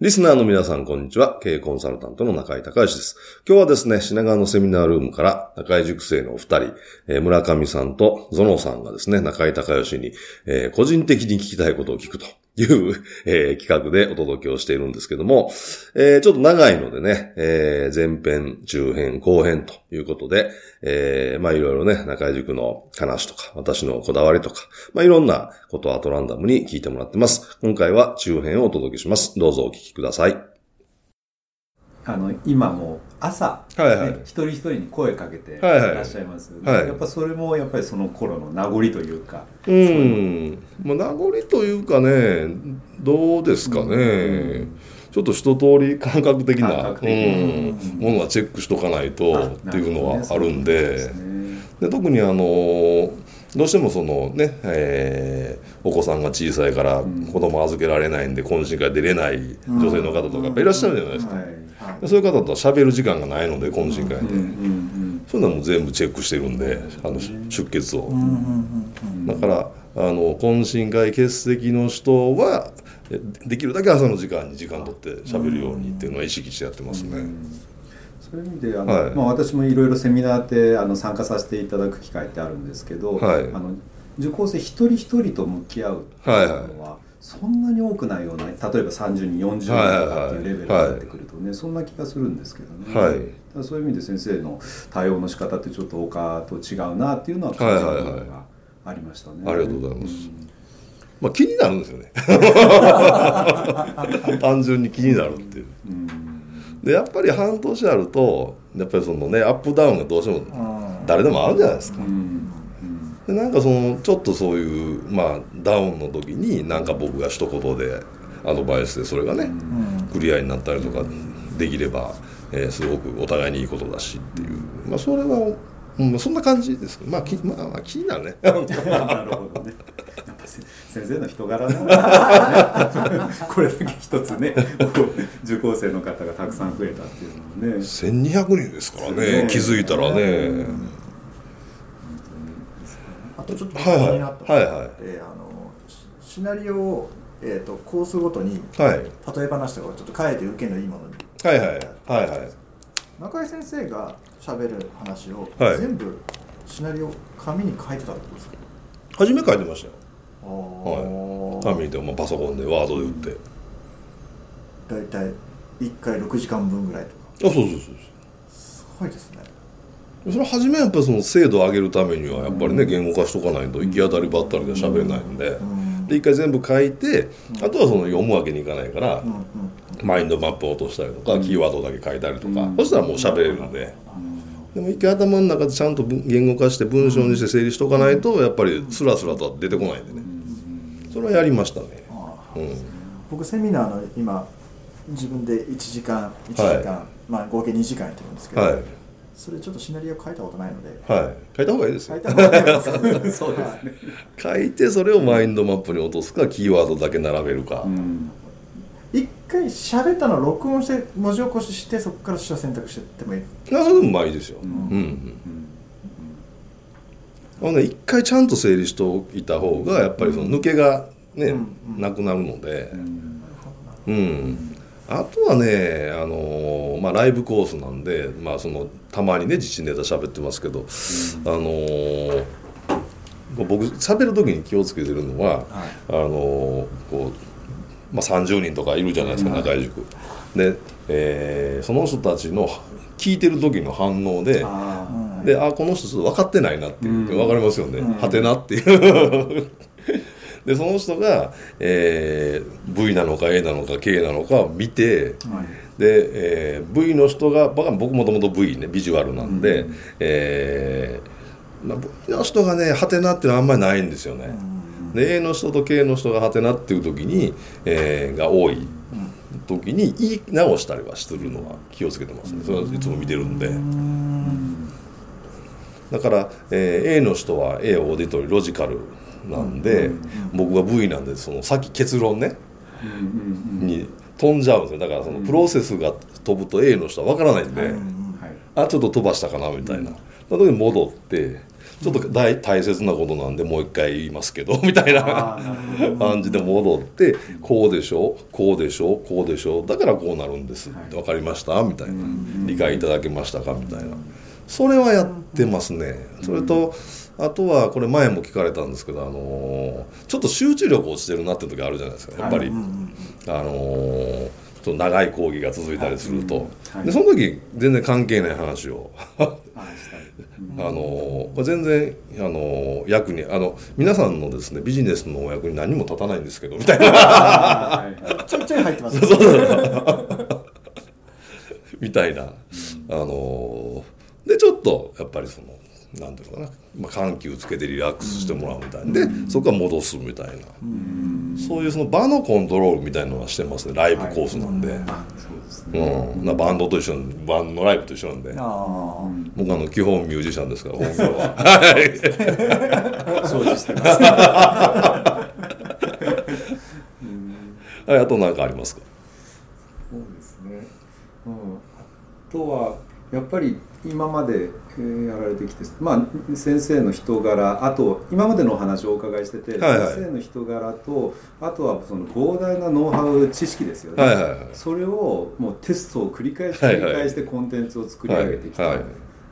リスナーの皆さん、こんにちは。経営コンサルタントの中井隆義です。今日はですね、品川のセミナールームから中井塾生のお二人、村上さんとゾノさんがですね、中井隆義に、個人的に聞きたいことを聞くという、えー企画でお届けをしているんですけども、えーちょっと長いのでね、えー前編、中編、後編ということで、えーまあいろいろね、中井塾の話とか、私のこだわりとか、まあいろんなことをアトランダムに聞いてもらってます。今回は中編をお届けします。どうぞお聞きください。あの今もう朝、はいはい。ね一人一人に声かけていはいはい。らっしゃいます、はい。やっぱそれもやっぱりその頃の名残というか、うん。まあ、名残というかね、どうですかね。うん。ちょっと一通り感覚的な、感覚的うにん、ものはチェックしとかないとあっていうのはあるんで、そうね。で特にあの、どうしてもそのね、えーお子さんが小さいからん。子供預けられないんで懇親会出れない女性の方とかやっぱいらっしゃるじゃないですか。はい。でそういう方とは喋る時間がないので懇親会で、そういうのはもう全部チェックしてるんで、あの出血を。だからあの懇親会欠席の人はえできるだけ朝の時間に時間取って喋るようにっていうのは意識してやってますね。そういう意味であの、はい。まあ、私もいろいろセミナーってあの参加させていただく機会ってあるんですけど、はい。あの受講生一人一人と向き合うっていうのはそんなに多くないような例えば30人40人とかっていうレベルになってくるとね、そんな気がするんですけどね、はい。だからそういう意味で先生の対応の仕方ってちょっと他と違うなっていうのは感じる部分がありましたね、ありがとうございます。まあ気になるんですよね。単純に気になるっていう。うんでやっぱり半年あるとやっぱりそのねアップダウンがどうしても誰でもあるじゃないですか。う。んでなんかそのちょっとそういうまあダウンの時になんか僕が一言でアドバイスでそれがね、クリアになったりとかできれば、えーすごくお互いにいいことだしっていう。まあそれは、うん、そんな感じですまあき、まあ、まあ気になるね。なるほどね。やっぱせ先生の人柄。これだけ一つね、受講生の方がたくさん増えたっていうのはね。1200人ですからねね気づいたらね。あとちょっと気はいはい。になった。はいはい。えーあのシシナリオを、えー、とコースごとに、はい。例え話とかをちょっと変えて受けのいいものに。はいはい。はいはい中井先生がしゃべる話を、はい。全部シナリオ紙に書いてたってことですか？初め書いてましたよ。は紙で、まあ、パソコンでワードで打って。大体1回6時間分ぐらいとか。あそうそうそうそう。すごいですね。それ初めはやっぱりその精度を上げるためにはやっぱりね言語化しとかないと行き当たりばったりで喋れないんで。うん。で一回全部書いてあとはその読むわけにいかないからうんうんマインドマップを落としたりとかキーワードだけ書いたりとかそしたらもう喋れるんで。でも一回頭の中でちゃんと文言語化して文章にして整理しとかないとやっぱりスラスラとは出てこないんでね。それはやりましたね。あうん。僕セミナーの今自分で1時間1時間、はまあ合計2時間やってるんですけど、はい。それちょっとシナリオ書いたことないので。はい。書いた方がいいですよ。書いたことないです。そうですね。書いてそれをマインドマップに落とすかキーワードだけ並べるか。うん一回喋ったのを録音して文字起こししてそこから手話選択してってもいい。あそれでもまあいいですよ。うん。うんあのね一回ちゃんと整理しておいた方がやっぱりその抜けがね、うんうん。なくなるので、うん。あとはね、あのーまあ、ライブコースなんで、まあ、そのたまにね自信ネタ喋ってますけど、あのー僕喋る時に気をつけてるのは、あのーこうまあ、30人とかいるじゃないですか、中井塾。で、えーその人たちの聞いてる時の反応でああであこの人ちょっと分かってないなっていう、うん。分かりますよね、うん。はてなっていう。でその人が、えー V なのか A なのか K なのか見て、で、えー、V の人が僕もともと V ねビジュアルなんで、うん、えー、まあ、V の人がねハテナっていうのはあんまりないんですよね、で A の人と K の人がハテナっていう時に、えー、が多い時に言い直したりはするのは気をつけてますね。それはいつも見てるんで。だから、えー、A の人は A をオーディトリロジカルなんで、僕が V なんでそのさっき結論ね、に飛んじゃうんですよ。だからそのプロセスが飛ぶと A の人は分からないんで、あちょっと飛ばしたかなみたいな、その時に戻ってちょっと大大切なことなんでもう一回言いますけど みたいな感じで戻ってこうでしょこうでしょこうでしょだからこうなるんです。分かりました？みたいな。理解いただけましたか？みたいな。それはやってますね。それとあとはこれ前も聞かれたんですけど、あのちょっと集中力落ちてるなって時あるじゃないですか。やっぱり、あのちょっと長い講義が続いたりすると、でその時全然関係ない話をあのこれ全然あの役にあの皆さんのですねビジネスのお役に何も立たないんですけどみたいな。ちょいちょい入ってます、みたいな、あのでちょっとやっぱりそのなんていうのかな、まあ、緩急つけてリラックスしてもらうみたいな。でそこから戻すみたいなそういうその場のコントロールみたいなのはしてますね。ライブコースなんで。うん、バンドと一緒バンドライブと一緒なんで。僕あの基本ミュージシャンですから 本当は。はい。そうです。はいあと何かありますか？そうですね、うん、あとはやっぱり今まで、えー、やられてきて、まあ、先生の人柄あと今までのお話をお伺いしてて、はいはい、先生の人柄とあとはその膨大なノウハウ知識ですよね、はいはいはい、それをもうテストを繰り返し繰り返してコンテンツを作り上げてきた、はいはい、っ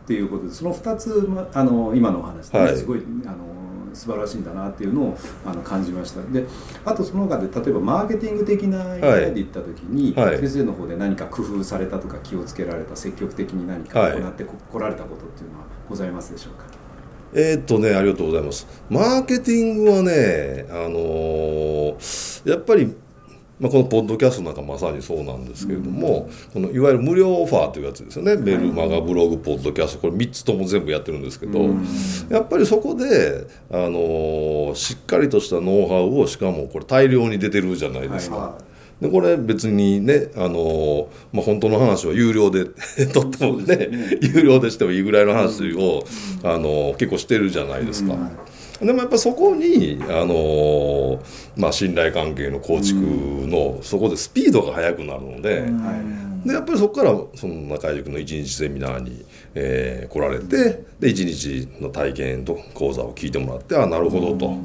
ていうことでその2つあの今のお話で、ね、すごいあの素晴らしいんだなっていうのをあの感じました。であとその他で例えばマーケティング的な意味で言った時に、はい、先生の方で何か工夫されたとか気をつけられた積極的に何か行ってこられたことっていうのはございますでしょうか、えー、っとねありがとうございます。マーケティングはねあのー、やっぱりまあ、このポッドキャストなんかまさにそうなんですけれども、このいわゆる無料オファーというやつですよね。メルマガブログポッドキャスト。これ3つとも全部やってるんですけど、やっぱりそこで、あのしっかりとしたノウハウをしかもこれ大量に出てるじゃないですか。はい。でこれ別にねあの、まあ、本当の話は有料で とってもね、ね、有料でしてもいいぐらいの話を、うん、あの結構してるじゃないですか。うんでもやっぱそこに、あのまあ、信頼関係の構築の、そこでスピードが速くなるので,、でやっぱりそこからその中井塾の一日セミナーに、えー、来られてで一日の体験と講座を聞いてもらってあなるほどと。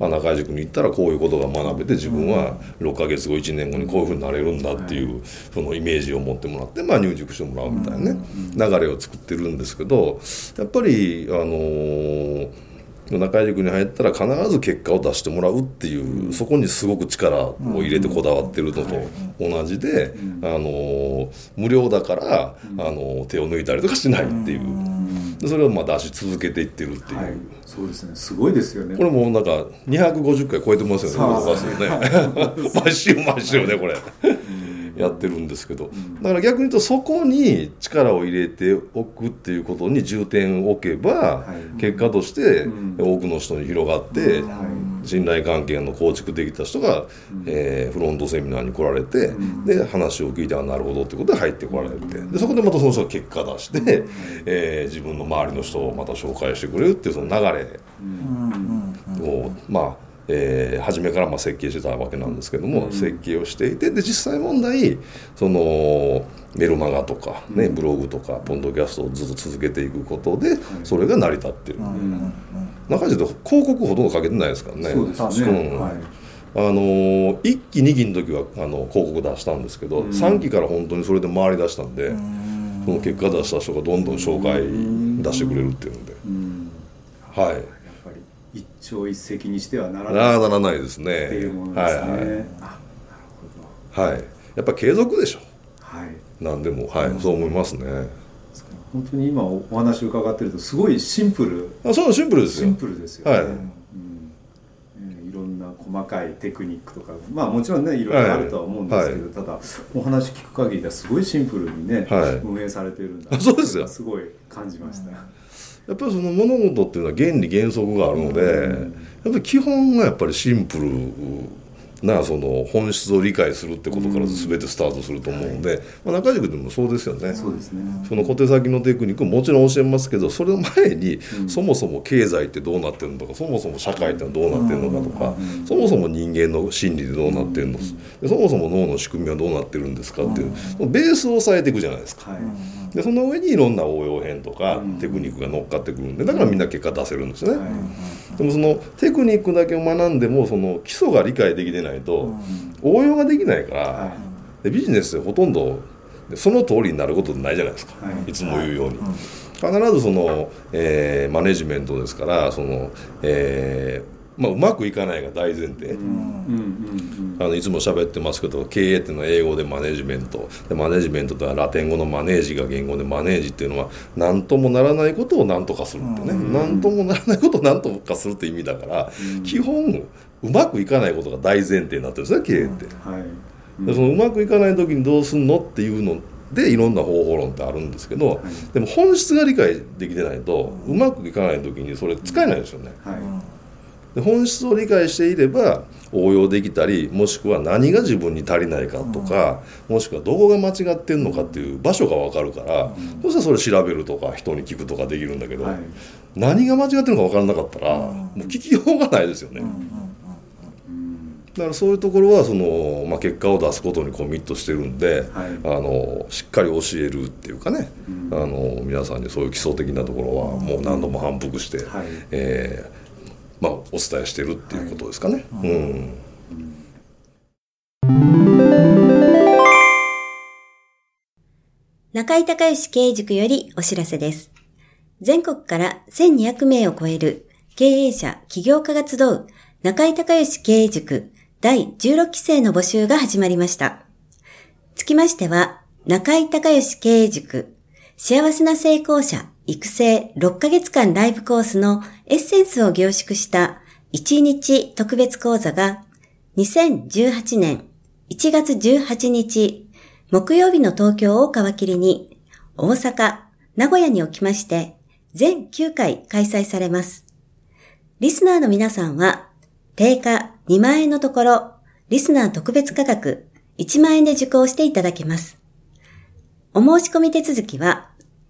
あ中井塾に行ったらこういうことが学べて自分は6か月後1年後にこういうふうになれるんだっていうそのイメージを持ってもらって、まあ、入塾してもらうみたいなね流れを作ってるんですけどやっぱりあのー中井塾に入ったら必ず結果を出してもらうっていうそこにすごく力を入れてこだわってるのと同じで、あの無料だから、あの手を抜いたりとかしないっていう。それをまあ出し続けていってるっていう、はい、そうですね。すごいですよね。これもなんか250回超えてますよねね。毎週毎週ねこれやってるんですけど、だから逆に言うとそこに力を入れておくっていうことに重点を置けば、結果として多くの人に広がって、信頼関係の構築できた人が、えー、フロントセミナーに来られて、で話を聞いてあなるほどってことで入ってこられてでそこでまたその人が結果出して、えー、自分の周りの人をまた紹介してくれるっていうその流れをまあえー、初めからまあ設計してたわけなんですけども、うん、設計をしていてで実際問題そのメルマガとか、ね、ブログとかポンドキャストをずっと続けていくことでそれが成り立ってる、うん、中地と広告ほとんどかけてないですからね。そうですね、うん。はい。あのー、1期2期の時はあの広告出したんですけど、うん、3期から本当にそれで回り出したんで、うん、その結果出した人がどんどん紹介出してくれるっていうんで、うん、はい一朝一夕にしてはならないならないですね。っていうものですね、はいはい、あなるほど。はい。やっぱ継続でしょ。はい。何でも。はい、うん、そう思いますね。本当に今お話を伺ってるとすごいシンプル。あそうシンプルですよ。シンプルですよね、はい、うん。えー、いろんなな細かいテクニックとかまあもちろんねいろいろあるとは思うんですけど、はい。ただお話聞く限りではすごいシンプルにね、はい。運営されてるんだあそうですよ。すごい感じました、やっぱりその物事っていうのは原理原則があるので、やっぱり基本がやっぱりシンプルなその本質を理解するってことから全てスタートすると思うので、まあ、中塾でもそうですよね。そうですね、その小手先のテクニックももちろん教えますけどそれの前に、そもそも経済ってどうなってるのかそもそも社会ってどうなってるのかとか、そもそも人間の心理でどうなってるのそもそも脳の仕組みはどうなってるんですかっていう、ベースを押さえていくじゃないですか。はいでその上にいろんな応用編とかテクニックが乗っかってくるんでだからみんな結果出せるんですね、でもそのテクニックだけを学んでもその基礎が理解できてないと応用ができないから、はでビジネスでほとんどその通りになることないじゃないですか、はい。い、つも言うように、必ずその、えーマネジメントですからその、えーまあ、うまくいかないが大前提、あのいつも喋ってますけど経営っていうのは英語でマネジメント。でマネジメントとはラテン語のマネージが言語でマネージっていうのは何ともならないことを何とかするってね。何ともならないことを何とかするって意味だから基本うまくいかないことが大前提になってるんですね経営って。でそのうまくいかない時にどうすんのっていうのでいろんな方法論ってあるんですけど、でも本質が理解できてないとうまくいかない時にそれ使えないですよね。はいで本質を理解していれば応用できたりもしくは何が自分に足りないかとか、もしくはどこが間違ってんのかっていう場所が分かるから、そしたらそれ調べるとか人に聞くとかできるんだけど、はい。何が間違ってるのか分からなかったら、もう聞きようがないですよね。だからそういうところはその、まあ、結果を出すことにコミットしてるんで、はい。あのしっかり教えるっていうかね、あの皆さんにそういう基礎的なところはもう何度も反復して、はい。えーまあ、お伝えしてるっていうことですかね。うん中井隆義経営塾よりお知らせです。全国から1200名を超える経営者、起業家が集う中井隆義経営塾第16期生の募集が始まりました。つきましては、中井隆義経営塾幸せな成功者育成6ヶ月間ライブコースのエッセンスを凝縮した1日特別講座が2018年1月18日木曜日の東京を皮切りに大阪、名古屋におきまして全9回開催されます。リスナーの皆さんは定価2万円のところリスナー特別価格1万円で受講していただけます。お申し込み手続きは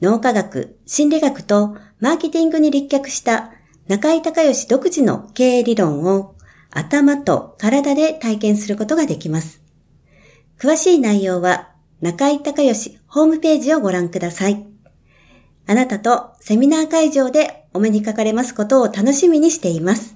脳科学、心理学とマーケティングに立脚した中井隆義独自の経営理論を頭と体で体験することができます。詳しい内容は中井隆義ホームページをご覧ください。あなたとセミナー会場でお目にかかれますことを楽しみにしています。